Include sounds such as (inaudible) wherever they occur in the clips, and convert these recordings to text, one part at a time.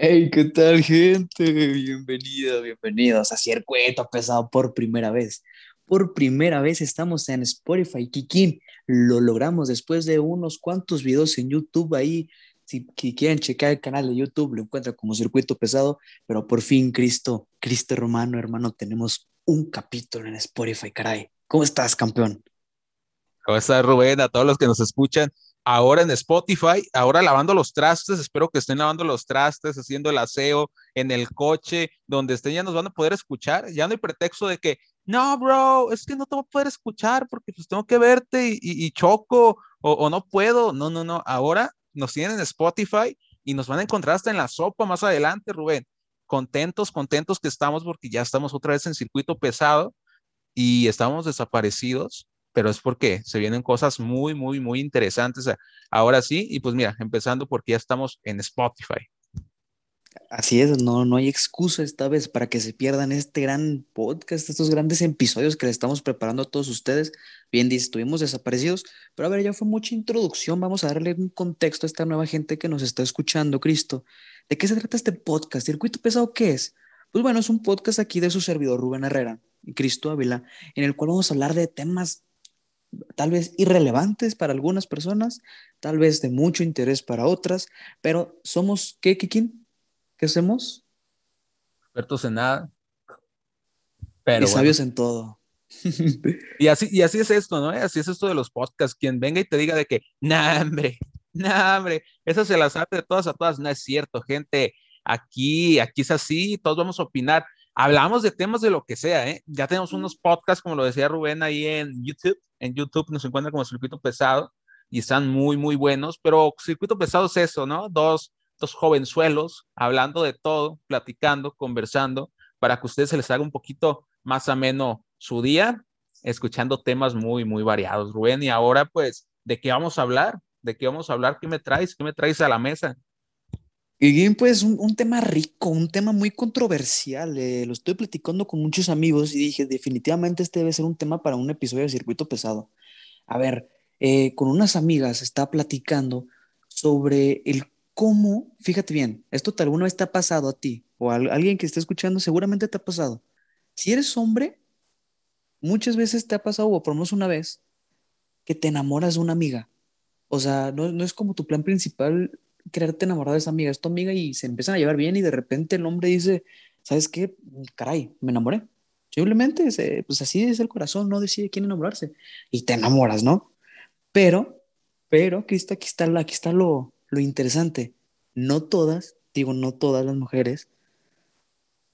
Hey, ¿qué tal, gente? Bienvenidos, bienvenidos a Circuito Pesado por primera vez. Por primera vez estamos en Spotify, Kikín. Lo logramos después de unos cuantos videos en YouTube ahí. Si quieren checar el canal de YouTube, lo encuentran como Circuito Pesado. Pero por fin, Cristo, Cristo Romano, hermano, tenemos un capítulo en Spotify, caray. ¿Cómo estás, campeón? ¿Cómo estás, Rubén? A todos los que nos escuchan ahora en Spotify, ahora lavando los trastes, espero que estén lavando los trastes, haciendo el aseo en el coche, donde estén, ya nos van a poder escuchar, ya no hay pretexto de que, no, bro, es que no te voy a poder escuchar porque pues tengo que verte y, choco o, o, no puedo, no, no, no, ahora nos tienen en Spotify y nos van a encontrar hasta en la sopa más adelante, Rubén. Contentos, contentos que estamos porque ya estamos otra vez en circuito pesado y estamos desaparecidos pero es porque se vienen cosas muy, muy, muy interesantes ahora sí. Y pues mira, empezando porque ya estamos en Spotify. Así es, no, no hay excusa esta vez para que se pierdan este gran podcast, estos grandes episodios que le estamos preparando a todos ustedes. Bien estuvimos desaparecidos, pero a ver, ya fue mucha introducción. Vamos a darle un contexto a esta nueva gente que nos está escuchando, Cristo. ¿De qué se trata este podcast? ¿Circuito pesado qué es? Pues bueno, es un podcast aquí de su servidor Rubén Herrera y Cristo Ávila, en el cual vamos a hablar de temas tal vez irrelevantes para algunas personas, tal vez de mucho interés para otras, pero somos, ¿qué, Kikin? ¿Qué hacemos? Expertos en nada. Pero y sabios en todo. (laughs) y, así, y así es esto, ¿no? Así es esto de los podcasts. Quien venga y te diga de que, nah, hombre, nah, hombre, esa se la sabe de todas a todas. No es cierto, gente. Aquí, aquí es así, todos vamos a opinar hablamos de temas de lo que sea, ¿eh? Ya tenemos unos podcasts, como lo decía Rubén, ahí en YouTube. En YouTube nos encuentran como Circuito Pesado y están muy, muy buenos, pero Circuito Pesado es eso, ¿no? Dos, dos jovenzuelos hablando de todo, platicando, conversando, para que a ustedes se les haga un poquito más ameno su día, escuchando temas muy, muy variados, Rubén. Y ahora, pues, ¿de qué vamos a hablar? ¿De qué vamos a hablar? ¿Qué me traes? ¿Qué me traes a la mesa? Y pues un, un, tema rico, un tema muy controversial. Eh, lo estoy platicando con muchos amigos y dije, definitivamente este debe ser un tema para un episodio de Circuito Pesado. A ver, eh, con unas amigas estaba platicando sobre el cómo, fíjate bien, esto tal vez te ha pasado a ti o a alguien que esté escuchando, seguramente te ha pasado. Si eres hombre, muchas veces te ha pasado, o por lo menos una vez, que te enamoras de una amiga. O sea, no, no es como tu plan principal quererte enamorar de esa amiga, es tu amiga y se empiezan a llevar bien y de repente el hombre dice, ¿sabes qué? Caray, me enamoré. Simplemente, pues así es el corazón, no decide quién enamorarse y te enamoras, ¿no? Pero, pero, está, aquí está, aquí está lo, lo interesante. No todas, digo, no todas las mujeres,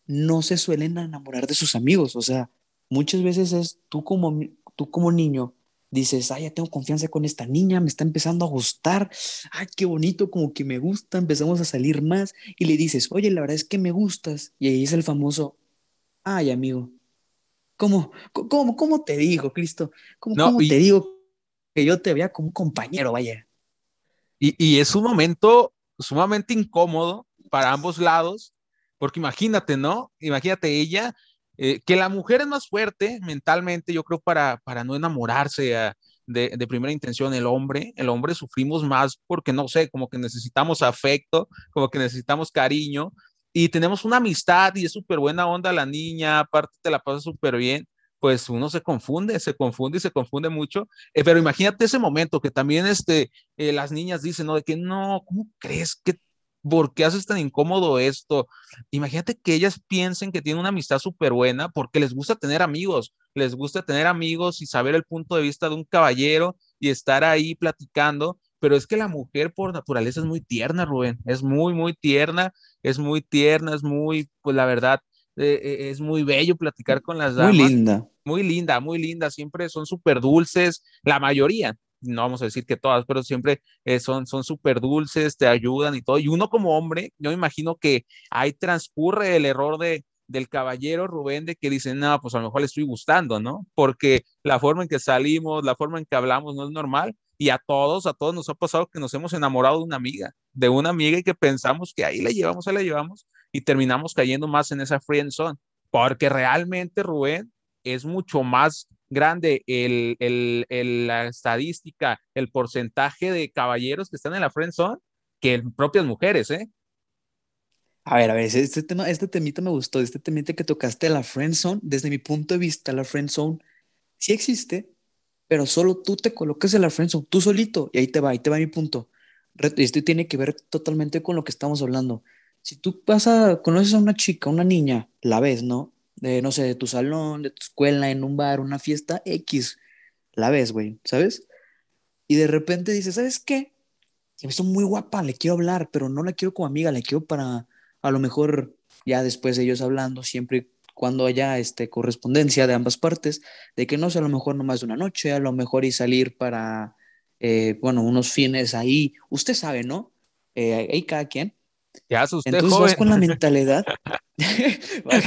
no se suelen enamorar de sus amigos. O sea, muchas veces es tú como, tú como niño dices, ay, ya tengo confianza con esta niña, me está empezando a gustar, ay, qué bonito, como que me gusta, empezamos a salir más y le dices, oye, la verdad es que me gustas. Y ahí es el famoso, ay, amigo, ¿cómo, cómo, cómo te digo, Cristo? ¿Cómo, cómo te digo que yo te vea como un compañero, vaya? Y, y es un momento sumamente incómodo para ambos lados, porque imagínate, ¿no? Imagínate ella eh, que la mujer es más fuerte mentalmente, yo creo, para, para no enamorarse ah, de, de, primera intención. El hombre, el hombre sufrimos más porque, no sé, como que necesitamos afecto, como que necesitamos cariño y tenemos una amistad y es súper buena onda la niña, aparte te la pasa súper bien, pues uno se confunde, se confunde y se confunde mucho. Eh, pero imagínate ese momento que también este, eh, las niñas dicen, ¿no? De que no, ¿cómo crees que ¿por qué haces tan incómodo esto? Imagínate que ellas piensen que tienen una amistad súper buena porque les gusta tener amigos, les gusta tener amigos y saber el punto de vista de un caballero y estar ahí platicando, pero es que la mujer por naturaleza es muy tierna, Rubén, es muy, muy tierna, es muy tierna, es muy, pues la verdad, eh, eh, es muy bello platicar con las damas. Muy linda. Muy linda, muy linda, siempre son súper dulces, la mayoría, no vamos a decir que todas, pero siempre eh, son súper dulces, te ayudan y todo. Y uno como hombre, yo me imagino que ahí transcurre el error de, del caballero Rubén de que dice, no, pues a lo mejor le estoy gustando, ¿no? Porque la forma en que salimos, la forma en que hablamos no es normal. Y a todos, a todos nos ha pasado que nos hemos enamorado de una amiga, de una amiga y que pensamos que ahí la llevamos, ahí la llevamos y terminamos cayendo más en esa friend zone. Porque realmente, Rubén, es mucho más grande el, el, la estadística, el porcentaje de caballeros que están en la friend zone que propias mujeres, ¿eh? A ver, a ver, este tema, este temita me gustó, este temita que tocaste, la friend zone, desde mi punto de vista, la friend zone sí existe, pero solo tú te colocas en la friend zone, tú solito, y ahí te va, ahí te va mi punto. Esto tiene que ver totalmente con lo que estamos hablando. Si tú vas a, conoces a una chica, una niña, la ves, ¿no? De, no sé, de tu salón, de tu escuela, en un bar, una fiesta X, la ves, güey, ¿sabes? Y de repente dices, ¿sabes qué? Se me hizo muy guapa, le quiero hablar, pero no la quiero como amiga, la quiero para, a lo mejor, ya después de ellos hablando, siempre cuando haya este, correspondencia de ambas partes, de que no sé, a lo mejor no más de una noche, a lo mejor y salir para, eh, bueno, unos fines ahí, usted sabe, ¿no? Eh, ahí cada quien. Ya usted, Entonces joven. vas con la mentalidad. vas,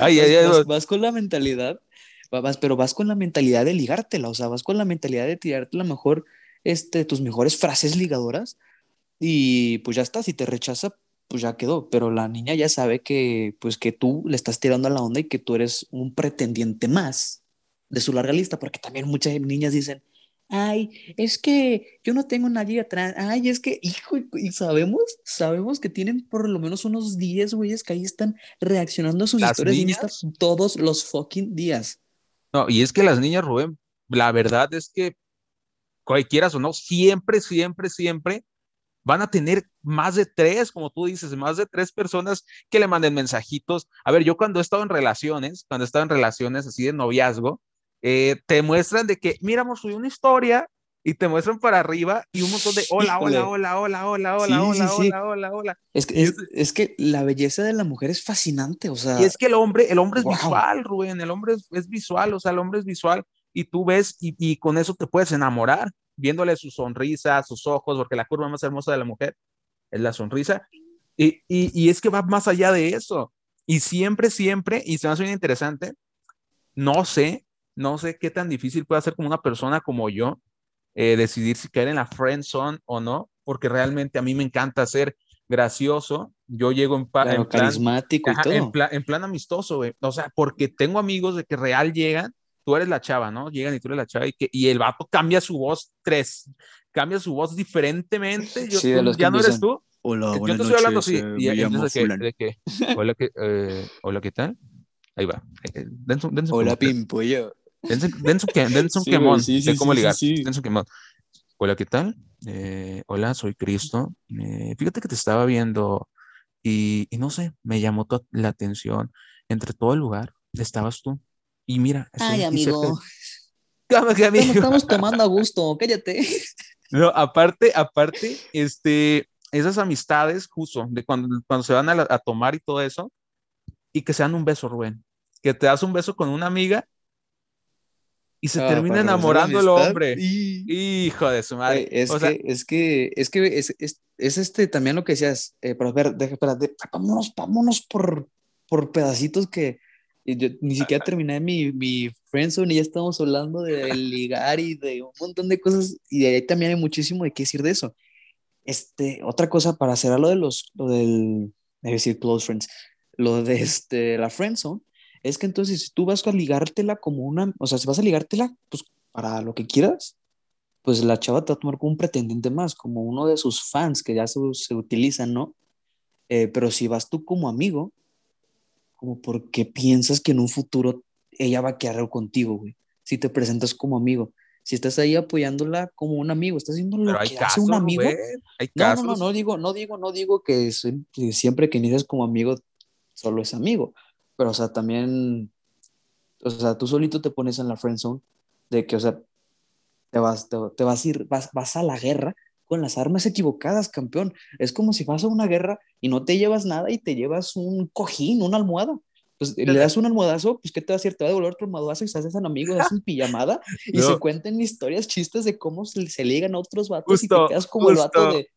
ay, ay, ay, vas, vas, con la mentalidad, vas, pero vas con la mentalidad de ligártela, o sea, vas con la mentalidad de tirarte a lo mejor este, tus mejores frases ligadoras y pues ya está, si te rechaza, pues ya quedó, pero la niña ya sabe que pues que tú le estás tirando a la onda y que tú eres un pretendiente más de su larga lista, porque también muchas niñas dicen, ay, es que yo no tengo nadie atrás, ay, es que, hijo, y sabemos, sabemos que tienen por lo menos unos 10 güeyes que ahí están reaccionando a sus ¿Las historias niñas? Insta todos los fucking días. No, y es que las niñas, Rubén, la verdad es que cualquiera o no, siempre, siempre, siempre van a tener más de tres, como tú dices, más de tres personas que le manden mensajitos. A ver, yo cuando he estado en relaciones, cuando he estado en relaciones así de noviazgo, eh, te muestran de que, mira, subido una historia y te muestran para arriba y un montón de hola, hola, hola, hola, hola, hola, Sí, hola, sí, sí. hola, hola, hola. Es que, es, es que la belleza de la mujer es fascinante, o sea, Y es que el hombre, el hombre Wow. es visual, Rubén, el hombre es, es visual, o sea, el hombre es visual y tú ves y, y con eso te puedes enamorar, viéndole su sonrisa, sus ojos, porque la curva más hermosa de la mujer es la sonrisa. Y, y, y es que va más allá de eso. Y siempre, siempre, y se me hace bien interesante, no sé, no sé qué tan difícil puede ser como una persona como yo eh, decidir si caer en la friend zone o no, porque realmente a mí me encanta ser gracioso. Yo llego en, claro, en plan, carismático y Ajá, todo. en, plan, en plan amistoso, güey. O sea, porque tengo amigos de que real llegan, tú eres la chava, ¿no? Llegan y tú eres la chava y, que, y el vato cambia su voz tres, cambia su voz diferentemente. Yo, Sí, de los que ya no eres tú. Hola, Yo te estoy hablando así. eh, Y me llamo entonces de fulano. que, de que, hola, ¿qué, eh, hola, ¿qué tal? Ahí va. Eh, dense, un- dense Hola, quemón. Dense, dense un, que- dense un Sí, quemón sí, sí, cómo ligar. sí. Dense un quemón. Hola, ¿qué tal? Eh, hola, soy Cristo. Eh, fíjate que te estaba viendo y, y no sé, me llamó to- la atención. Entre todo el lugar estabas tú. Y mira, estoy Ay, cerca amigo. (laughs) ¿Cómo que amigo? Estamos, estamos tomando a gusto, cállate. (laughs) No, aparte, aparte, este, esas amistades, justo, de cuando, cuando se van a, la- a tomar y todo eso, y que se dan un beso, Rubén. Que te das un beso con una amiga y se Ah, termina enamorando el hombre. Y... Hijo de su madre. Güey, es, o sea, que, es que, es que, es, es, es este también lo que decías, eh, pero a ver, deja, espérate, vámonos, vámonos por, por pedacitos que yo ni siquiera terminé mi, mi friendzone y ya estamos hablando de ligar y de un montón de cosas y de ahí también hay muchísimo de qué decir de eso. Este, otra cosa para cerrar lo de los, lo del, debe decir close friends, lo de este, la friendzone, es que entonces si tú vas a ligártela como una, o sea, si vas a ligártela, pues para lo que quieras, pues la chava te va a tomar como un pretendiente más, como uno de sus fans que ya se, se utilizan, ¿no? Eh, pero si vas tú como amigo, como porque piensas que en un futuro ella va a quedar contigo, güey. Si te presentas como amigo, si estás ahí apoyándola como un amigo, estás haciendo lo que casos, hace un amigo. Hay No, no, no, no digo, no digo, no digo que siempre que inicias como amigo solo es amigo, pero o sea, también, o sea, tú solito te pones en la friend zone de que, o sea, te vas, te, te vas a ir, vas, vas a la guerra con las armas equivocadas, campeón. Es como si vas a una guerra y no te llevas nada y te llevas un cojín, una almohada. Pues le das un almohadazo, pues ¿qué te va a hacer? Te va a devolver otro almohadazo y se hacen amigos, hacen pijamada (laughs) y No. se cuentan historias, chistes de cómo se, se ligan a otros vatos y Justo, te quedas como el vato justo. de,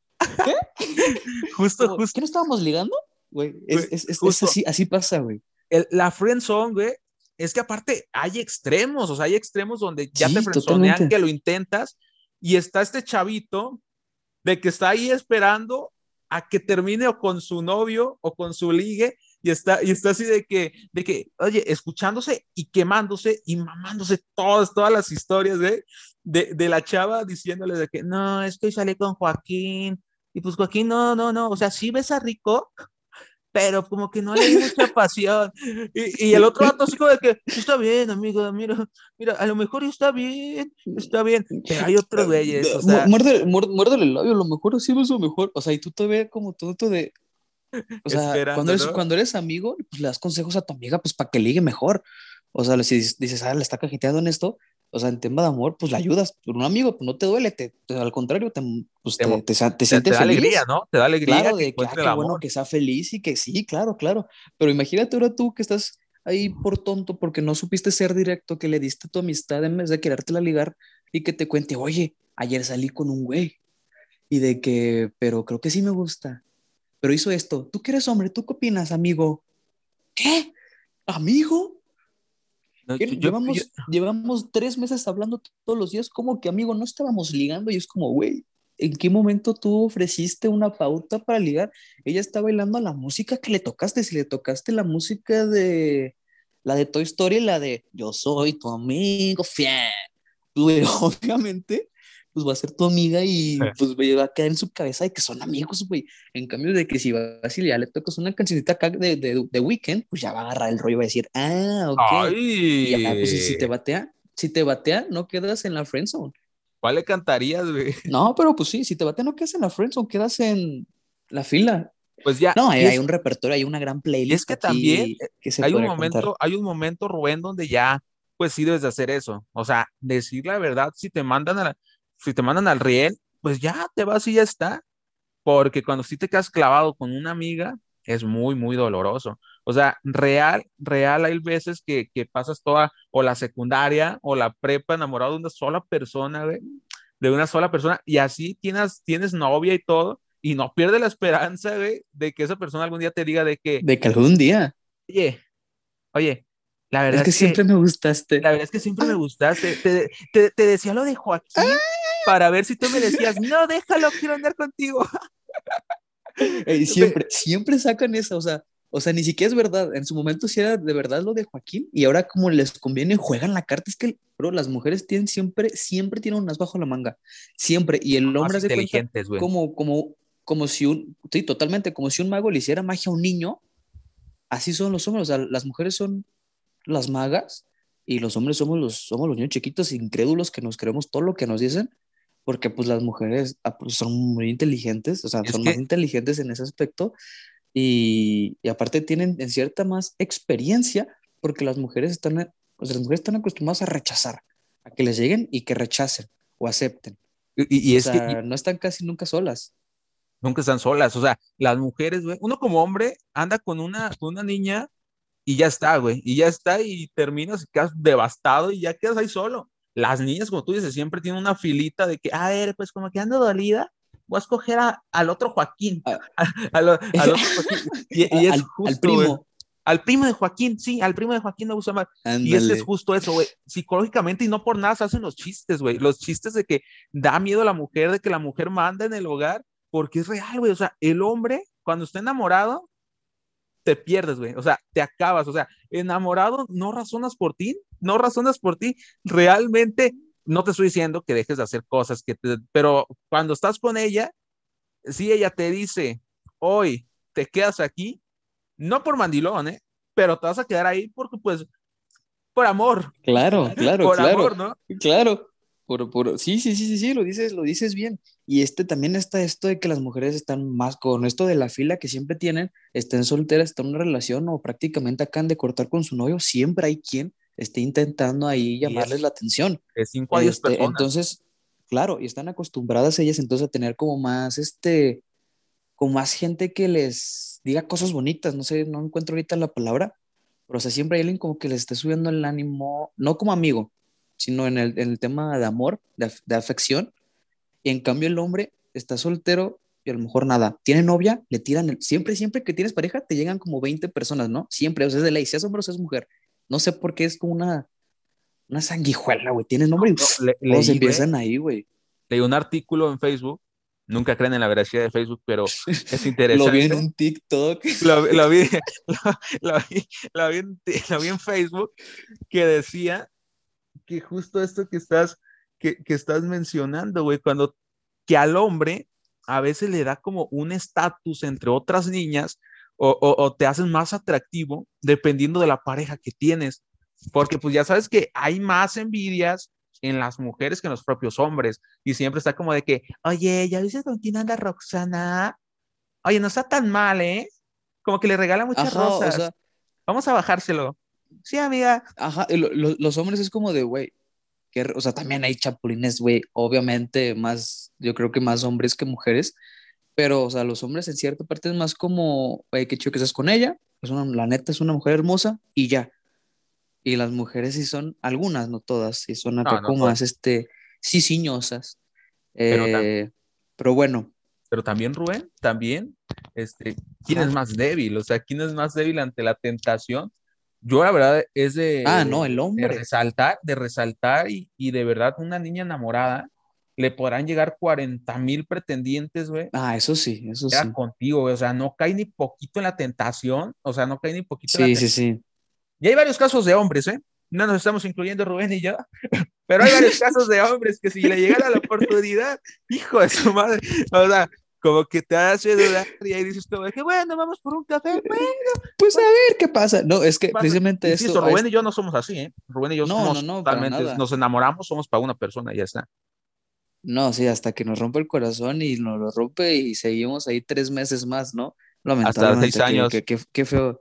Justo, (laughs) como, justo. ¿qué no estábamos ligando? Güey, es, es, es, es justo. así, así pasa, güey. El- la friend zone, güey, es que aparte hay extremos, o sea, hay extremos donde ya Sí, te totalmente. que lo intentas, y está este chavito de que está ahí esperando a que termine o con su novio o con su ligue, y está, y está así de que, de que, oye, escuchándose y quemándose y mamándose todas, todas las historias de, de, de la chava diciéndole de que, no, es que salí con Joaquín, y pues Joaquín, no, no, no, o sea, sí besa rico, pero como que no le di mucha pasión. Y, y el otro vato así como de que, está bien, amigo, mira, mira, a lo mejor está bien, está bien, pero hay otros güeyes, o sea... Muérdele, muérdele el labio, a lo mejor es lo mejor, o sea, y tú te ves como todo de... O sea, cuando eres, cuando eres amigo, pues le das consejos a tu amiga, pues para que ligue mejor. O sea, si dices, ah, le está cajeteando en esto, o sea, en tema de amor, pues le ayudas. Por un amigo, pues no te duele, te, al contrario, te, pues, te, te, te, sientes da alegría, ¿no? Te da alegría. Claro, de que, ah, qué bueno que sea feliz y que sí, claro, claro. Pero imagínate ahora tú que estás ahí por tonto porque no supiste ser directo, que le diste tu amistad en vez de querértela ligar y que te cuente, oye, ayer salí con un güey y de que, pero creo que sí me gusta, pero hizo esto. ¿Tú que eres hombre? ¿Tú qué opinas, amigo? ¿Qué? ¿Amigo? Llevamos, llevamos tres meses hablando todos los días, como que amigo, no estábamos ligando y es como, güey, ¿en qué momento tú ofreciste una pauta para ligar? Ella está bailando la música que le tocaste, si le tocaste la música de la de Toy Story, la de Yo soy tu amigo fiel, (laughs) obviamente pues va a ser tu amiga y pues va a quedar en su cabeza de que son amigos, güey. En cambio de que si vas y ya le tocas una cancioncita acá de, de, de Weekend, pues ya va a agarrar el rollo y va a decir, ah, ok. Y ya, pues si te batea, si te batea, no quedas en la friendzone. ¿Cuál le cantarías, güey? No, pero pues sí, si te batea, no quedas en la friendzone, quedas en la fila. Pues ya. No, hay, un repertorio, hay una gran playlist. Es que también hay un momento, hay un momento, Rubén, donde ya, pues sí debes de hacer eso. O sea, decir la verdad, si te mandan a la, si te mandan al riel, pues ya te vas y ya está. Porque cuando sí te quedas clavado con una amiga, es muy, muy doloroso. O sea, real, real, hay veces que, que pasas toda, o la secundaria, o la prepa enamorado de una sola persona, de una sola persona, y así tienes, tienes novia y todo, y no pierdes la esperanza, de que esa persona algún día te diga de que... De que algún día. Oye, oye, la verdad es que, siempre me gustaste. La verdad es que siempre me gustaste. Te, te, te decía lo de Joaquín para ver si tú me decías, no, déjalo, quiero andar contigo. (laughs) siempre, siempre sacan esa, o sea, o sea, ni siquiera es verdad. En su momento sí era de verdad lo de Joaquín y ahora como les conviene juegan la carta. Es que, bro, las mujeres tienen siempre, siempre tienen un as bajo la manga. Siempre. Y el hombre es de como, como, como si un, sí, totalmente, como si un mago le hiciera magia a un niño. Así son los hombres. O sea, las mujeres son las magas y los hombres somos los, somos los niños chiquitos incrédulos que nos creemos todo lo que nos dicen porque pues las mujeres ah, pues, son muy inteligentes, o sea, son más inteligentes en ese aspecto y, y, aparte tienen en cierta más experiencia porque las mujeres están, o sea, las mujeres están acostumbradas a rechazar, a que les lleguen y que rechacen o acepten. Y, es que no están casi nunca solas. Nunca están solas, o sea, las mujeres, güey, uno como hombre anda con una, con una niña y ya está, güey, y ya está y terminas y quedas devastado y ya quedas ahí solo las niñas, como tú dices, siempre tienen una filita de que, a ver, pues como que ando dolida, voy a escoger al otro Joaquín. Ah. (laughs) al (laughs) otro Joaquín. Y, es al, justo, al primo. al primo de Joaquín, sí, al primo de Joaquín me gusta más. Y ese es justo eso, güey. Psicológicamente y no por nada se hacen los chistes, güey. Los chistes de que da miedo a la mujer, de que la mujer manda en el hogar, porque es real, güey. O sea, el hombre, cuando está enamorado, te pierdes, güey. O sea, te acabas. O sea, enamorado, no razonas por ti, no razonas por ti, realmente no te estoy diciendo que dejes de hacer cosas, que pero cuando estás con ella, si ella te dice, hoy te quedas aquí, no por mandilón, ¿eh? pero te vas a quedar ahí porque pues, por amor. Claro, claro, (laughs) por claro. Amor, ¿no? Claro. Por, por, sí, sí, sí, sí, sí, lo dices, lo dices bien. Y este también está esto de que las mujeres están más con esto de la fila que siempre tienen, estén solteras, están en una relación o prácticamente acaban de cortar con su novio, siempre hay quien esté intentando ahí llamarles la atención. Es cinco este, Entonces, claro, y están acostumbradas ellas entonces a tener como más, este, como más gente que les diga cosas bonitas, no sé, no encuentro ahorita la palabra, pero o sea, siempre hay alguien como que les esté subiendo el ánimo, no como amigo, sino en el, en el tema de amor, de, de afección, y en cambio el hombre está soltero y a lo mejor nada, tiene novia, le tiran, el, siempre, siempre que tienes pareja, te llegan como 20 personas, ¿no? Siempre, o sea, es de ley, seas hombre o seas mujer. No sé por qué es como una, una sanguijuela, güey. Tiene nombre y todos empiezan ahí, güey. Leí un artículo en Facebook. Nunca creen en la veracidad de Facebook, pero es interesante. (laughs) lo vi en un TikTok. Lo, vi, lo, vi, (laughs) (laughs) lo, vi, en, Facebook que decía que justo esto que estás, que, que estás mencionando, güey, cuando que al hombre a veces le da como un estatus entre otras niñas o, te hacen más atractivo dependiendo de la pareja que tienes. Porque pues ya sabes que hay más envidias en las mujeres que en los propios hombres. Y siempre está como de que, oye, ¿ya dices con quién anda Roxana? Oye, no está tan mal, ¿eh? Como que le regala muchas rosas. Vamos a bajárselo. Sí, amiga. Ajá, los hombres es como de, güey, que, o sea, también hay chapulines, güey, obviamente más, yo creo que más hombres que mujeres, pero, o sea, los hombres en cierta parte es más como, güey, qué chido que estás con ella, es una, la neta es una mujer hermosa y ya. Y las mujeres sí son, algunas, no todas, sí son acá como más, este, sí, ciñosas. Pero, eh, pero bueno. Pero también, Rubén, también, este, ¿quién es más débil? O sea, ¿quién es más débil ante la tentación? Yo la verdad es de, ah, no, el hombre. de resaltar, de resaltar y, y, de verdad una niña enamorada le podrán llegar 40 mil pretendientes, güey. Ah, eso sí, eso sí. contigo, o sea, no cae ni poquito en la tentación, o sea, no cae ni poquito en la Sí, sí, sí. Y hay varios casos de hombres, ¿eh? No nos estamos incluyendo Rubén y yo, (laughs) pero hay varios casos de hombres que si le llegara la oportunidad, (laughs) hijo de su madre, o sea, como que te hace (laughs) dudar y ahí dices como que bueno, vamos por un café, bueno, pues a ver qué pasa. No, es que precisamente esto. Rubén y yo no somos así, ¿eh? Rubén y yo no, somos no, no, totalmente, nos enamoramos, somos para una persona y ya está. No, sí, hasta que nos rompe el corazón y nos lo rompe y seguimos ahí tres meses más, ¿no? Hasta seis años. Qué, feo,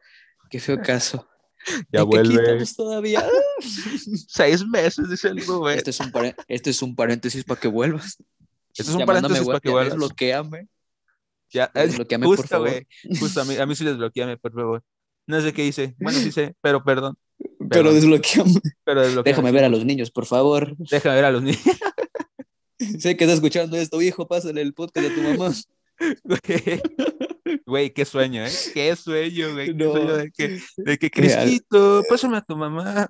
qué feo caso. (laughs) Ya vuelve. todavía? (laughs) seis meses, dice el Rubén. Este es un, este es un paréntesis para que vuelvas. Este es un paréntesis para que vuelvas. Desbloqueame. Ya, desbloqueame, (laughs) por favor. Justo a mí, a mí sí desbloqueame, por favor. No sé qué hice. Bueno, sí sé, pero perdón. Pero desbloqueame. Pero desbloqueame. Déjame ver a los niños, por favor. Déjame ver a los niños. (laughs) sé que estás escuchando esto, hijo, pásale el podcast de tu mamá. Güey, qué sueño, ¿eh? Qué sueño, güey. Qué sueño de que, de que Cristito, pásame a tu mamá.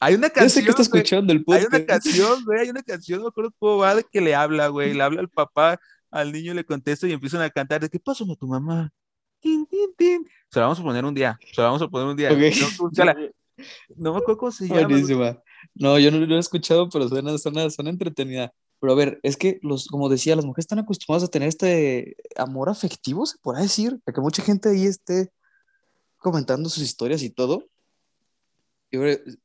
Hay una canción. Yo sé que está escuchando el podcast. Hay una canción, güey, hay una canción, no me acuerdo cómo va, de que le habla, güey. Le habla al papá, al niño le contesta y empiezan a cantar de que pásame a tu mamá. Tin, tin, tin. Se la vamos a poner un día. Se la vamos a poner un día. (laughs) No, me acuerdo cómo se llama. Buenísima. No, yo no lo he escuchado, pero suena, suena, suena entretenida. Pero a ver, es que, los, como decía, las mujeres están acostumbradas a tener este amor afectivo, se podrá decir, a que mucha gente ahí esté comentando sus historias y todo. Y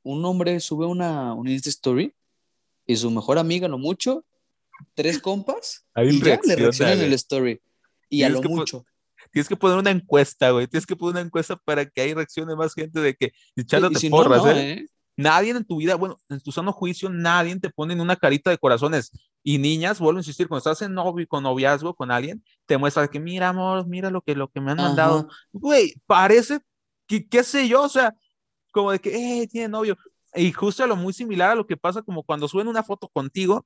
un hombre sube una, una Insta Story y su mejor amiga, lo mucho, tres compas, y ya le reaccionan en el story. Y a lo mucho. Tienes que poner una encuesta, güey. Tienes que poner una encuesta para que ahí reaccione más gente de que echándote porras, ¿eh? ¿eh? Nadie en tu vida, bueno, en tu sano juicio, nadie te pone en una carita de corazones. Y niñas, vuelvo a insistir, cuando estás en novio, con noviazgo con alguien, te muestra que, mira, amor, mira lo que, lo que me han mandado. Güey, parece que, qué sé yo, o sea, como de que, eh, tiene novio. Y justo lo muy similar a lo que pasa como cuando suben una foto contigo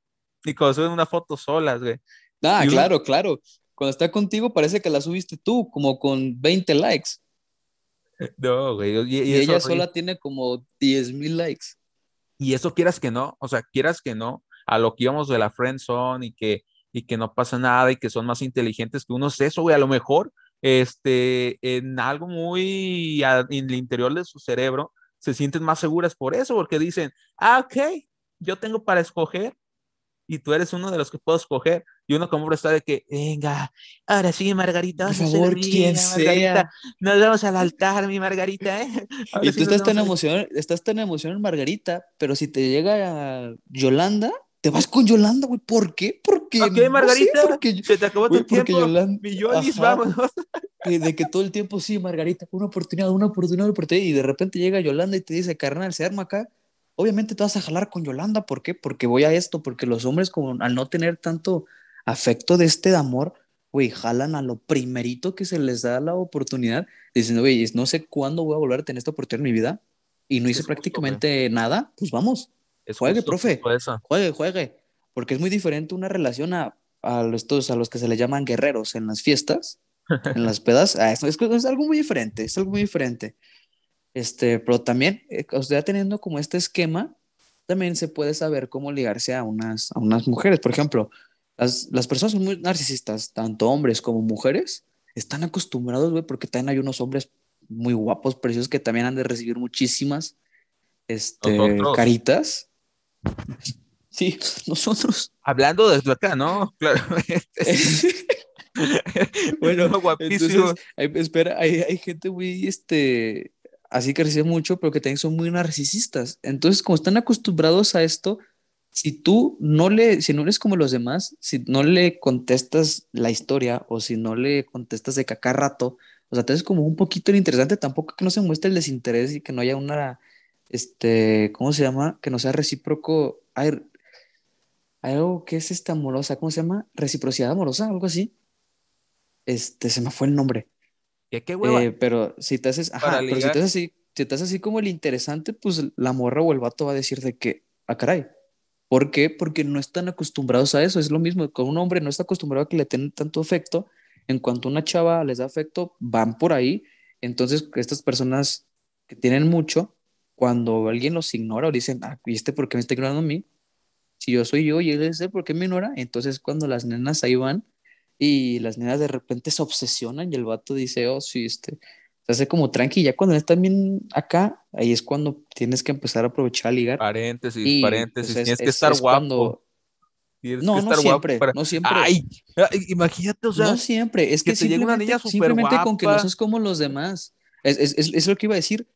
y cuando suben una foto solas, güey. Ah, claro, claro. Cuando está contigo parece que la subiste tú, como con 20 likes. No, güey. Y, ella sola tiene como 10 mil likes. Y eso quieras que no, o sea, quieras que no, a lo que íbamos de la friend zone y que, y que no pasa nada y que son más inteligentes que uno es eso, güey, a lo mejor, este, en algo muy en el interior de su cerebro, se sienten más seguras por eso, porque dicen, ah, ok, yo tengo para escoger y tú eres uno de los que puedo escoger. Y uno como está de que, venga, ahora sí, Margarita. Por favor, quien sea. Nos vamos al altar, mi Margarita, ¿eh? (laughs) y tú estás tan, emocionado, estás tan emocionado Margarita, pero si te llega Yolanda, te vas con Yolanda, güey. ¿Por qué? Porque. ¿Por Margarita? porque, se te acabó tu tiempo. Yolanda, Millones, vámonos. De que todo el tiempo, sí, Margarita, una oportunidad, una oportunidad, una oportunidad. Y de repente llega Yolanda y te dice, carnal, se arma acá obviamente te vas a jalar con Yolanda, ¿por qué? Porque voy a esto, porque los hombres como al no tener tanto afecto de este amor, güey, jalan a lo primerito que se les da la oportunidad, diciendo, güey, no sé cuándo voy a volver a tener esta oportunidad en mi vida y no hice prácticamente nada, pues vamos, juegue, profe, juegue, juegue, porque es muy diferente una relación a, a, los, a los que se le llaman guerreros en las fiestas, en las pedas, ah, es, es algo muy diferente, es algo muy diferente. Este, pero también, eh, o sea, teniendo como este esquema, también se puede saber cómo ligarse a unas, a unas mujeres. Por ejemplo, las, las personas son muy narcisistas, tanto hombres como mujeres, están acostumbrados, güey, porque también hay unos hombres muy guapos, preciosos, que también han de recibir muchísimas este, caritas. Sí, (laughs) nosotros. Hablando desde acá, ¿no? (laughs) Claro. (laughs) bueno, guapísimo. entonces, hay- espera, hay, hay gente muy, este, así recibe mucho, pero que también son muy narcisistas. Entonces, como están acostumbrados a esto, si tú no le, si no eres como los demás, si no le contestas la historia o si no le contestas de que a cada rato, o sea, te es como un poquito interesante, tampoco que no se muestre el desinterés y que no haya una, este, ¿cómo se llama? Que no sea recíproco. Hay, hay algo que es esta amorosa, ¿cómo se llama? Reciprocidad amorosa, algo así. Este, se me fue el nombre. ¿Qué, qué hueva? Eh, pero si te haces, ajá, pero si te haces así, si te haces así como el interesante, pues la morra o el vato va a decir de que, ah, caray. ¿Por qué? Porque no están acostumbrados a eso. Es lo mismo con un hombre, no está acostumbrado a que le tengan tanto afecto. En cuanto una chava les da afecto, van por ahí. Entonces, estas personas que tienen mucho, cuando alguien los ignora o dicen, ah, ¿y este por qué me está ignorando a mí? Si yo soy yo y él es él, ¿por qué me ignora? Entonces, cuando las nenas ahí van y las nenas de repente se obsesionan y el vato dice, oh, sí, este, se hace como tranqui. Ya cuando están bien acá, ahí es cuando tienes que empezar a aprovechar a ligar. Paréntesis, Y paréntesis. pues, es- Tienes que es- estar es guapo. cuando- Tienes No, que no estar siempre, para. no siempre. Ay, imagínate, o sea, no siempre, es que que, te llegue una simplemente, niña simplemente con que no seas como los demás. Es, es, es lo que iba a decir.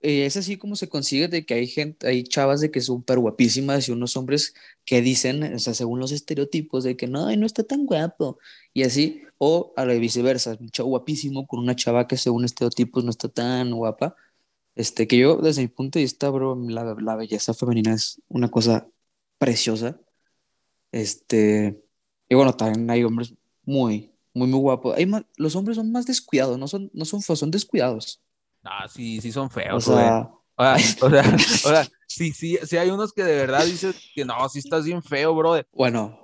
Eh, es así como se consigue de que hay gente, hay chavas de que súper guapísimas y unos hombres que dicen, o sea, según los estereotipos, de que no, no está tan guapo. Y así, o a la viceversa, un chavo guapísimo con una chava que según estereotipos no está tan guapa. Este, que yo, desde mi punto de vista, bro, la, la belleza femenina es una cosa preciosa. Este, y bueno, también hay hombres muy, muy, muy guapos. Hay más- los hombres son más descuidados, no son, no son son descuidados. Ah, sí, sí son O feos, sea, O sea, (laughs) o sea, (laughs) o sea, sí, sí, sí hay unos que de verdad dices que no, sí estás bien feo, brother. bueno,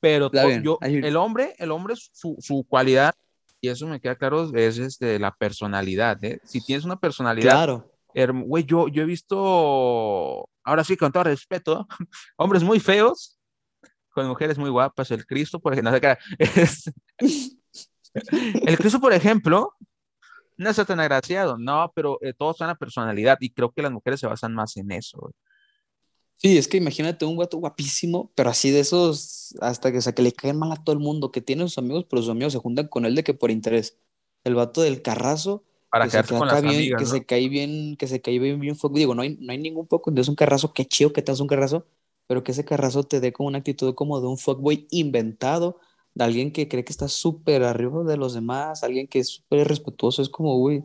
Pero Está to- bien, yo, el hombre, el hombre, su, su cualidad, y eso me queda claro, es este, la personalidad, ¿eh? Si tienes una personalidad, claro, güey, yo, yo he visto, ahora sí, con todo respeto, (laughs) hombres muy feos, con mujeres muy guapas, el Cristo, por ejemplo, no sé qué, es- el Cristo, por ejemplo, no está tan agraciado, no, pero eh, todos son la personalidad, y creo que las mujeres se basan más en eso, güey. Sí, es que imagínate un guato guapísimo, pero así de esos, hasta que, o sea, que le caen mal a todo el mundo, que tiene sus amigos, pero sus amigos se juntan con él de que por interés. El vato del carrazo, para que se quedarse queda con las bien, amigas, que ¿no? se cae bien, que se cae bien, bien fuck- Digo, no hay, no hay ningún poco de un carrazo, qué chido que te das un carrazo, pero que ese carrazo te dé como una actitud como de un fuckboy inventado, de alguien que cree que está súper arriba de los demás, alguien que es súper irrespetuoso, es como, uy,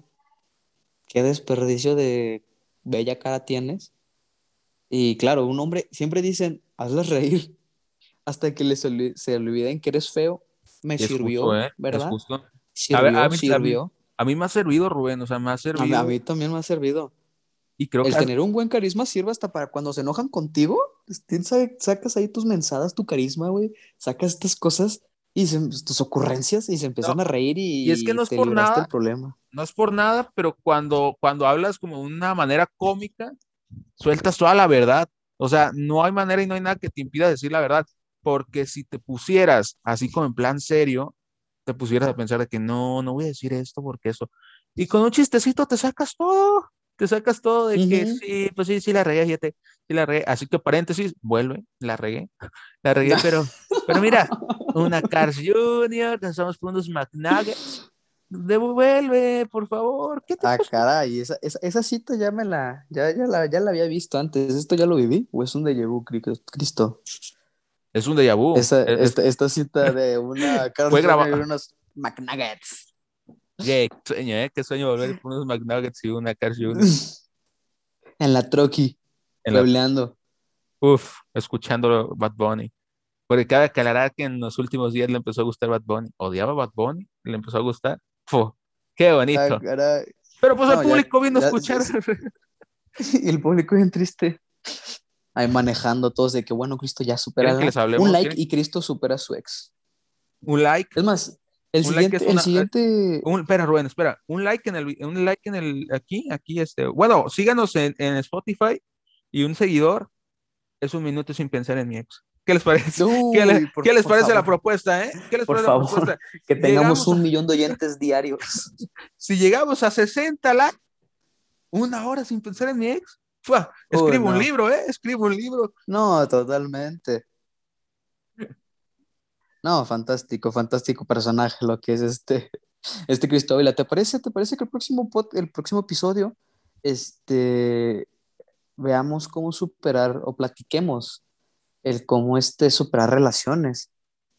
qué desperdicio de bella cara tienes. Y claro, un hombre, siempre dicen, hazlas reír, (laughs) hasta que les se olviden que eres feo. Me es sirvió, justo, ¿eh? Es ¿verdad? justo. A Sirvió, ver, a mí- a mí- sirvió. A mí me ha servido, Rubén, o sea, me ha A mí, servido a mí también me ha servido. y creo El que tener un buen carisma sirve hasta para cuando se enojan contigo. Sacas ahí tus mensadas, tu carisma, güey. Sacas estas cosas y se- tus ocurrencias y se empiezan No, a reír y, y es que no es por nada. el problema. no es por nada, pero cuando, cuando hablas como de una manera cómica, sueltas toda la verdad. O sea, no hay manera y no hay nada que te impida decir la verdad, porque si te pusieras así como en plan serio, te pusieras a pensar de que no, no voy a decir esto porque eso. Y con un chistecito te sacas todo, te sacas todo de que Ujú. sí, pues sí, sí la regué, fíjate, sí la regué. Así que paréntesis, vuelve, la regué, (laughs) la regué, (laughs) pero, pero mira, una Cars Junior, nos estamos por unos McNuggets. Devuelve, por favor. ¿Qué te Ah, pasa? caray, esa, esa, esa cita ya me la, ya, ya la, ya la había visto antes. ¿Esto ya lo viví? ¿O es un déjà vu, Cri- Cristo? Es un déjà vu. Esa, Es- es- esta, esta cita de una (laughs) Fue graba- Jr. y unos McNuggets. Qué sueño, ¿eh? Qué sueño volver por unos McNuggets y una Cars Junior. (laughs) En la troqui, En la-. Uf, escuchando Bad Bunny. Porque cabe aclarar que en los últimos días le empezó a gustar Bad Bunny. Odiaba Bad Bunny, le empezó a gustar. Qué bonito. Ah, caray. Pero pues No, el ya- público vino a ya- escuchar. Y (laughs) el público bien triste. Ahí manejando todos de que, bueno, Cristo ya supera un like ¿Quieren? y Cristo supera a su ex. un like. Es más, el Un like siguiente, es el siguiente, Un, espera, Rubén, espera. Un like en el, un like en el, aquí, aquí, este. Bueno, síganos en, en Spotify y un seguidor es un minuto sin pensar en mi ex. ¿Qué les parece? (laughs) ¿Qué, le- Uy, por- qué les parece la propuesta, eh? ¿Qué les Por parece la favor. propuesta? (laughs) que tengamos llegamos a- un millón de oyentes diarios. (laughs) Si llegamos a 60 likes, una hora sin pensar en mi ex, ¡fua! Uy, escribo un libro, ¿eh? Escribo un libro. No, totalmente. No, fantástico, fantástico personaje lo que es este, este Cristóbal. ¿Te parece, te parece que el próximo, el próximo episodio este, veamos cómo superar o platiquemos el cómo este superar relaciones?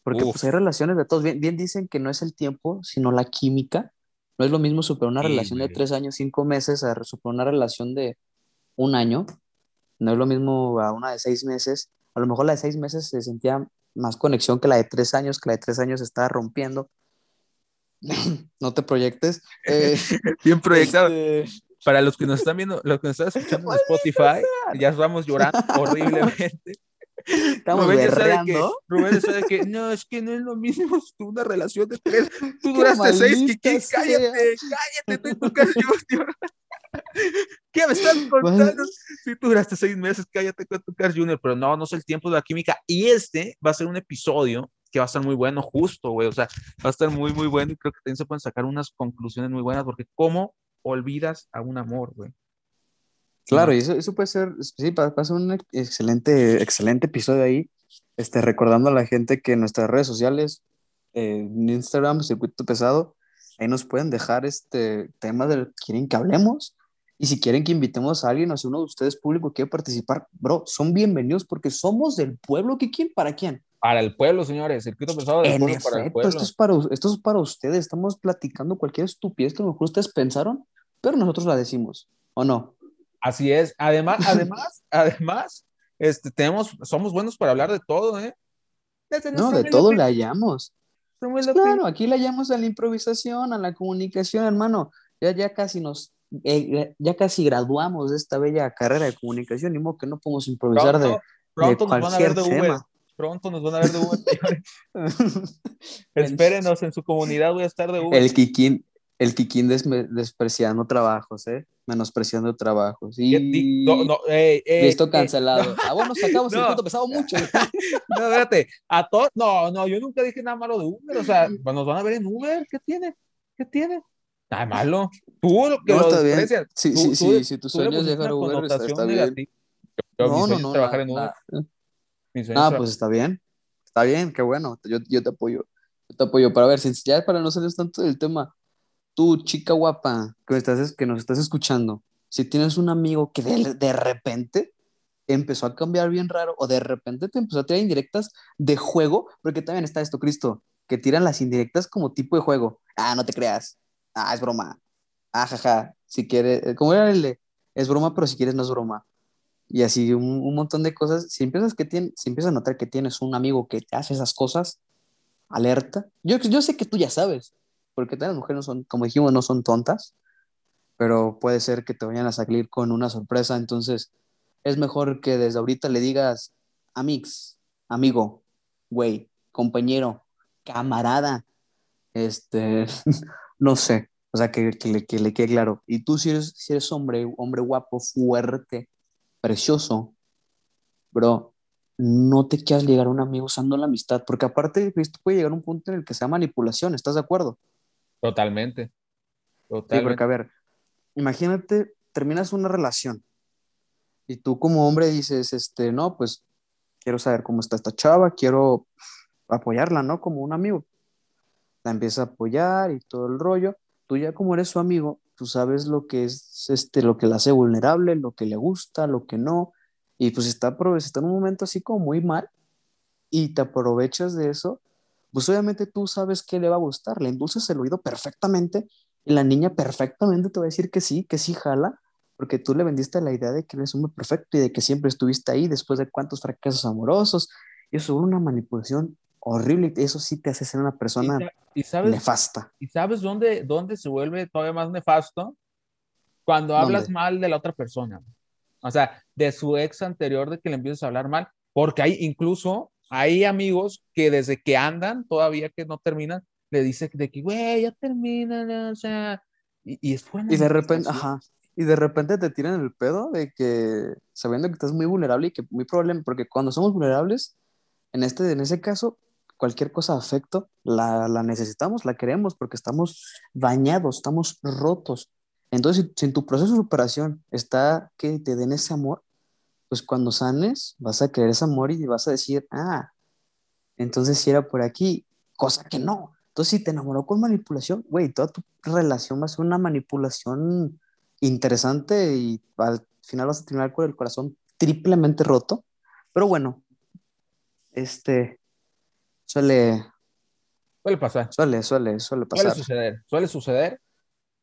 Porque pues hay relaciones de todos. Bien, bien, dicen que no es el tiempo, sino la química. No es lo mismo superar una relación de tres años, cinco meses, a superar una relación de un año. No es lo mismo a una de seis meses. A lo mejor la de seis meses se sentía más conexión que la de tres años, que la de tres años estaba rompiendo. (laughs) no te proyectes. Eh, (laughs) Bien proyectado. Este, Para los que nos están viendo, los que nos están escuchando en (laughs) Spotify, ya estamos llorando horriblemente. Estamos Rubén berreando. Rubén sabe que no, es que no es lo mismo (laughs) una relación de tres. (laughs) Tú duraste seis, que, cállate, cállate, tú, Junior. (laughs) ¿Qué me estás contando? Si tú duraste seis meses, cállate con tu Carl Junior, pero no, no es el tiempo de la química. Y este va a ser un episodio que va a estar muy bueno, justo, güey. O sea, va a estar muy, muy bueno y creo que también se pueden sacar unas conclusiones muy buenas porque ¿cómo olvidas a un amor, güey? Claro, y eso, eso puede ser, sí, pasa un excelente, excelente episodio ahí, este, recordando a la gente que en nuestras redes sociales, eh, en Instagram, Circuito Pesado, ahí nos pueden dejar este tema de quieren que hablemos, y si quieren que invitemos a alguien, o si uno de ustedes público quiere participar, bro, son bienvenidos porque somos del pueblo, ¿qué quién? ¿Para quién? Para el pueblo, señores, Circuito Pesado del pueblo para el pueblo. Esto es para, esto es para ustedes, estamos platicando cualquier estupidez que a lo mejor ustedes pensaron, pero nosotros la decimos, ¿o no? Así es. Además, además, (laughs) además, este, tenemos, somos buenos para hablar de todo, ¿eh? no, de todo le hallamos. Pues claro, aquí le hallamos a la improvisación, a la comunicación, hermano. Ya, ya casi nos, eh, ya casi graduamos de esta bella carrera de comunicación, ni modo que no podemos improvisar de, pronto nos van a ver de tema. Pronto nos van a ver de Uber. (laughs) Espérenos en su comunidad, voy a estar de Uber. El Kikín, el Kikín despreciando trabajos, ¿eh? Menospreciando trabajos. Y... No, no, Listo, cancelado. ah, bueno, (laughs) sacamos el punto pesado mucho. (laughs) no, fíjate, a todos, no, no, yo nunca dije nada malo de Uber, o sea, pues, nos van a ver en Uber, ¿qué tiene? ¿Qué tiene? Nada malo. Tú lo que no, lo está bien. Sí, sí, sí, si tu sueño es dejar Uber, está, está bien. Yo, no, no, no, trabajar en Uber. Ah, pues está bien. Está bien, qué bueno. Yo, yo te apoyo. Yo te apoyo. Para ver, si ya para no salir tanto del tema, tú, chica guapa, que, estás, que nos estás escuchando, si tienes un amigo que de, de, repente empezó a cambiar bien raro o de repente te empezó a tirar indirectas de juego, porque también está esto, Cristo, que tiran las indirectas como tipo de juego. Ah, no te creas. Ah, es broma. Ah, jaja. Si quieres, eh, ¿cómo era el de? Es broma, pero si quieres no es broma. Y así un, un montón de cosas. Si empiezas, que tiene, si empiezas a notar que tienes un amigo que te hace esas cosas, alerta. Yo, yo sé que tú ya sabes, porque las mujeres no son, como dijimos, no son tontas, pero puede ser que te vayan a salir con una sorpresa, entonces es mejor que desde ahorita le digas, amix, amigo, güey, compañero, camarada, este, (laughs) no sé, o sea, que, que, le, que, le, quede claro. Y tú si eres, si eres hombre, hombre guapo, fuerte, precioso, bro, no te quieras llegar a un amigo usando la amistad, porque aparte esto puede llegar a un punto en el que sea manipulación, ¿estás de acuerdo? Totalmente. Totalmente. Sí, porque a ver, imagínate, terminas una relación y tú como hombre dices, este, no, pues quiero saber cómo está esta chava, quiero apoyarla, ¿no? Como un amigo. La empieza a apoyar y todo el rollo. Tú ya como eres su amigo, tú sabes lo que es, este, lo que la hace vulnerable, lo que le gusta, lo que no. Y pues está, está en un momento así como muy mal y te aprovechas de eso pues obviamente tú sabes qué le va a gustar, le endulzas el oído perfectamente y la niña perfectamente te va a decir que sí, que sí jala, porque tú le vendiste la idea de que eres un perfecto y de que siempre estuviste ahí después de cuántos fracasos amorosos. Y eso es una manipulación horrible y eso sí te hace ser una persona ¿Y sabes, nefasta. ¿Y sabes dónde, dónde se vuelve todavía más nefasto? Cuando hablas mal de la otra persona. O sea, de su ex anterior, de que le empiezas a hablar mal, porque hay incluso hay amigos que desde que andan, todavía que no terminan, le dice de que, güey, ya terminan, o sea, y, y es Y de repente, ajá, y de repente te tiran el pedo de que, sabiendo que estás muy vulnerable y que muy probable, porque cuando somos vulnerables, en, este, en ese caso, cualquier cosa afecto, la, la necesitamos, la queremos, porque estamos dañados, estamos rotos. Entonces, si, si en tu proceso de superación está que te den ese amor, pues cuando sanes vas a querer ese amor y vas a decir, ah, Entonces, si era por aquí, cosa que no. Entonces, si te enamoró con manipulación, güey, toda tu relación va a ser una manipulación interesante y al final vas a terminar con el corazón triplemente roto. Pero bueno, este suele. Suele pasar. Suele, suele, suele pasar. Suele suceder, suele suceder,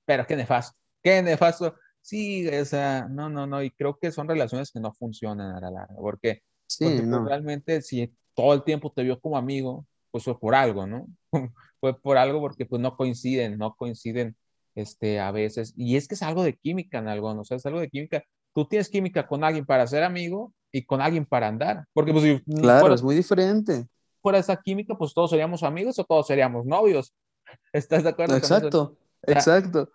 pero qué nefasto, qué nefasto. Sí, o sea, no, no, no, y creo que son relaciones que no funcionan a la larga, porque, Sí, porque pues, no. realmente si todo el tiempo te vio como amigo, pues fue por algo, ¿no? (laughs) Fue por algo porque pues no coinciden, no coinciden este, a veces. Y es que es algo de química en algo, ¿no? O sea, es algo de química. Tú tienes química con alguien para ser amigo y con alguien para andar, porque pues si Claro, fuera, es muy diferente. fuera esa química, pues todos seríamos amigos o todos seríamos novios. (laughs) ¿Estás de acuerdo con eso? Exacto, O sea, exacto.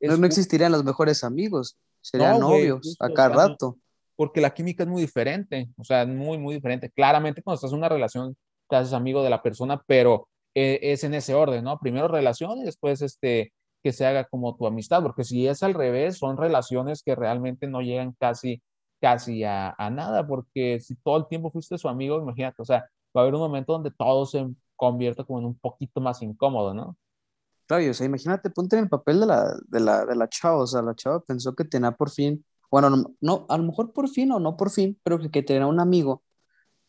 No, existirían los mejores amigos, serían No, novios justo, a o cada sea, rato. porque la química es muy diferente, o sea, muy, muy diferente. Claramente cuando estás en una relación, te haces amigo de la persona, pero eh, es en ese orden, ¿no? Primero relación y después este, que se haga como tu amistad, porque si es al revés, son relaciones que realmente no llegan casi, casi a, a nada, porque si todo el tiempo fuiste su amigo, imagínate, o sea, va a haber un momento donde todo se convierta como en un poquito más incómodo, ¿no? Claro, o sea, imagínate, ponte en el papel de la, de la, de la chava, o sea, la chava pensó que tenía por fin, bueno, no, no, a lo mejor por fin o no por fin, pero que, tenía un amigo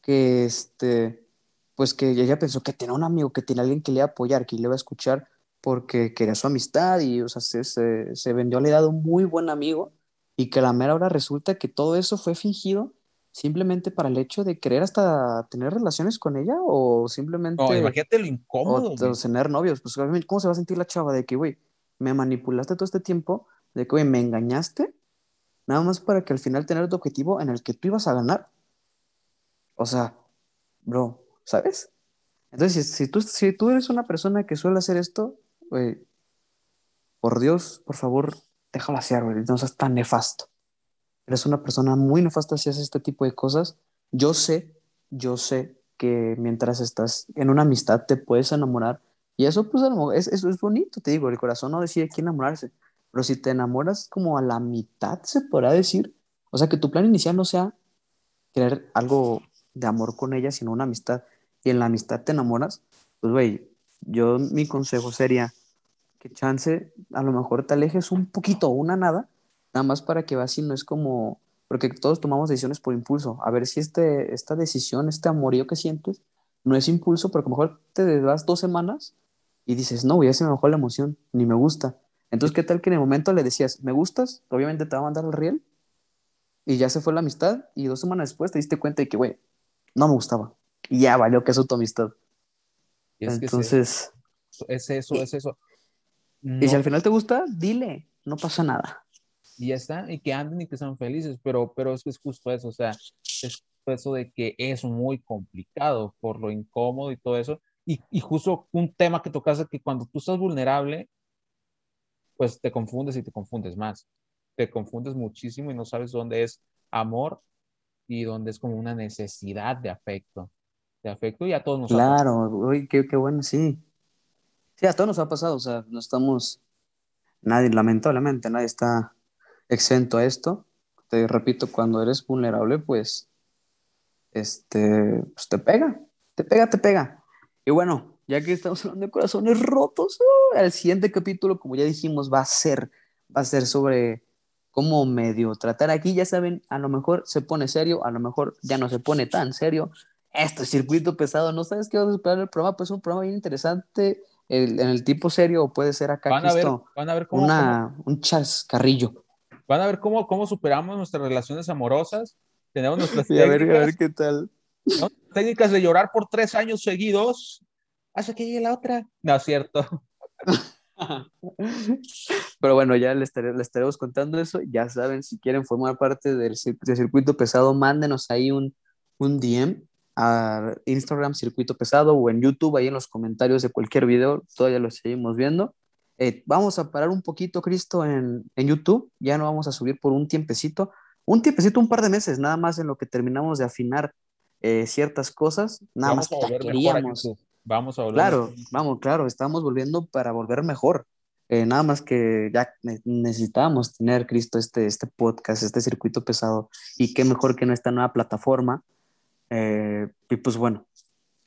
que, este, pues que ella pensó que tenía un amigo, que tenía alguien que le iba a apoyar, que le iba a escuchar porque quería su amistad y, o sea, se, se, se vendió a la idea de un muy buen amigo y que a la mera hora resulta que todo eso fue fingido simplemente para el hecho de querer hasta tener relaciones con ella o No, simplemente imagínate lo incómodo, o tener novios. Pues obviamente, ¿cómo se va a sentir la chava de que, güey, me manipulaste todo este tiempo, de que, güey, me engañaste, nada más para que al final tener tu objetivo en el que tú ibas a ganar? O sea, bro, ¿sabes? Entonces, si, si tú, si tú eres una persona que suele hacer esto, güey, por Dios, por favor, déjalo hacer, güey, no seas tan nefasto. Eres una persona muy nefasta si haces este tipo de cosas. Yo sé, yo sé que mientras estás en una amistad te puedes enamorar. Y eso, pues, es, eso es bonito, te digo, el corazón no decide quién enamorarse. Pero si te enamoras como a la mitad, se podrá decir. O sea, que tu plan inicial no sea querer algo de amor con ella, sino una amistad. Y en la amistad te enamoras, pues, güey, yo mi consejo sería que chance, a lo mejor te alejes un poquito o una nada, nada más para que si no es como, porque todos tomamos decisiones por impulso, a ver si este, esta decisión, este amorío que sientes, no es impulso, porque a lo mejor te das dos semanas y dices, no, ya se me bajó la emoción, ni me gusta. Entonces, ¿qué tal que en el momento le decías, me gustas? Obviamente te va a mandar al riel y ya se fue la amistad y dos semanas después te diste cuenta de que, güey, no me gustaba. Y ya valió que eso tu amistad. Y es que es Entonces, eso, es eso, es eso. y si No, al final te gusta, dile, no pasa nada. Y ya está, y que anden y que sean felices, pero, pero es que es justo eso, o sea, es eso de que es muy complicado por lo incómodo y todo eso, y, y justo un tema que tocaste que cuando tú estás vulnerable, pues te confundes y te confundes más, te confundes muchísimo y no sabes dónde es amor y dónde es como una necesidad de afecto, de afecto y a todos nos. Claro, uy, qué, qué bueno, sí. Sí, a todos nos ha pasado, o sea, no estamos, nadie, lamentablemente, nadie está exento a esto. Te repito, cuando eres vulnerable, pues, este, pues te pega, te pega, te pega. Y bueno, ya que estamos hablando de corazones rotos, uh, el siguiente capítulo, como ya dijimos, va a ser, va a ser sobre cómo medio tratar aquí, ya saben, a lo mejor se pone serio, a lo mejor ya no se pone tan serio. Esto es circuito pesado, no sabes qué vas a esperar del programa, pues es un programa bien interesante el- en el tipo serio, o puede ser acá, Van a ver, Cristo, van a ver cómo, cómo- una, un chascarrillo. Van a ver cómo, cómo superamos nuestras relaciones amorosas, tenemos (laughs) nuestras Y a ver, a técnicas, ver qué tal. ¿no? técnicas de llorar por tres años seguidos hasta que llegue la otra. No es cierto. (laughs) Pero bueno, ya les, estaré- les estaremos contando eso. Ya saben, si quieren formar parte del, del circuito pesado, mándenos ahí un, un DM a Instagram Circuito Pesado o en YouTube, ahí en los comentarios de cualquier video. Todavía lo seguimos viendo. Eh, vamos a parar un poquito, Cristo, en, en YouTube. Ya no vamos a subir por un tiempecito. Un tiempecito, un par de meses, nada más en lo que terminamos de afinar eh, ciertas cosas. Nada Vamos más que a queríamos. Vamos a volver Claro, vamos, claro, estamos volviendo para volver mejor. Eh, nada más que ya ne- necesitábamos tener, Cristo, este, este podcast, este circuito pesado, y qué mejor que en esta nueva plataforma. Eh, y pues bueno,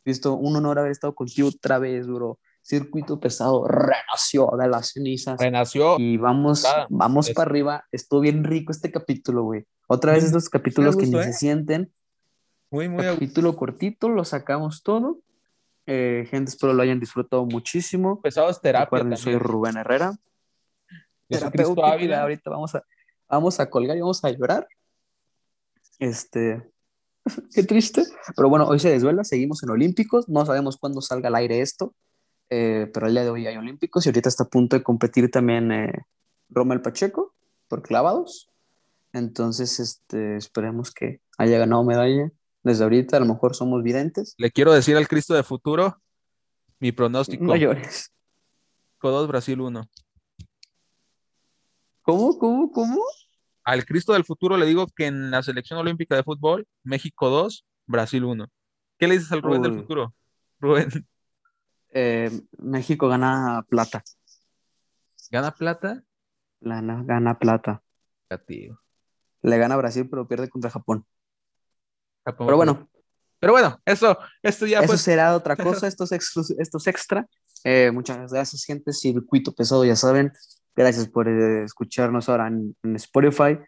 Listo, un honor haber estado contigo otra vez, bro. Circuito pesado renació de las cenizas. Renació. Y vamos, vamos para arriba. Estuvo bien rico este capítulo, güey. Otra vez estos capítulos que ni se ¿eh? sienten. Muy, muy Capítulo cortito, lo sacamos todo. Eh, gente, espero lo hayan disfrutado muchísimo. Pesado es terapia. soy Rubén Herrera. Ahorita vamos a, vamos a colgar y vamos a llorar. Este, (laughs) qué triste. Pero bueno, hoy se desvela, seguimos en Olímpicos. No sabemos cuándo salga al aire esto, eh, pero el día de hoy hay Olímpicos y ahorita está a punto de competir también eh, Romel Pacheco por clavados. Entonces, este, esperemos que haya ganado medalla. Desde ahorita a lo mejor somos videntes. Le quiero decir al Cristo de futuro mi pronóstico. Llores. 2 Brasil 1. ¿Cómo, cómo, cómo? Al Cristo del futuro le digo que en la selección olímpica de fútbol, México 2, Brasil 1. ¿Qué le dices al Rubén del futuro? Rubén. Eh, México gana plata. ¿Gana plata? Gana, gana plata. Le gana Brasil, pero pierde contra Japón. pero bueno. Pero bueno, eso, esto ya Eso será otra (laughs) cosa, esto es, extra. Eh, muchas gracias, gente. Circuito pesado, ya saben. Gracias por eh, escucharnos ahora en, Spotify.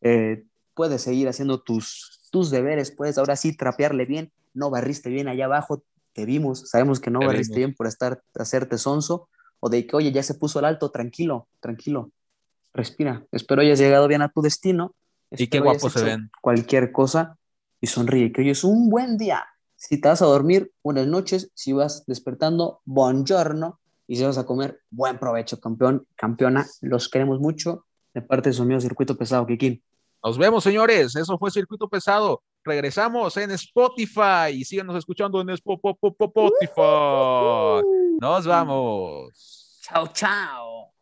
Eh, puedes seguir haciendo tus, tus deberes, puedes ahora sí trapearle bien. No barriste bien allá abajo, te vimos, sabemos que no barriste bien por estar, hacerte sonso, o de que, oye, ya se puso el alto, tranquilo, tranquilo, respira. Espero hayas llegado bien a tu destino. y qué guapo se ven. Cualquier cosa y sonríe, que hoy es un buen día. Si te vas a dormir, buenas noches. Si vas despertando, buongiorno. Y si vas a comer, buen provecho, campeón, campeona. Los queremos mucho. De parte de su amigo Circuito Pesado, Kikín. Nos vemos, señores. Eso fue Circuito Pesado. Regresamos en Spotify síganos escuchando en Spotify. Nos vamos. Chao, chao.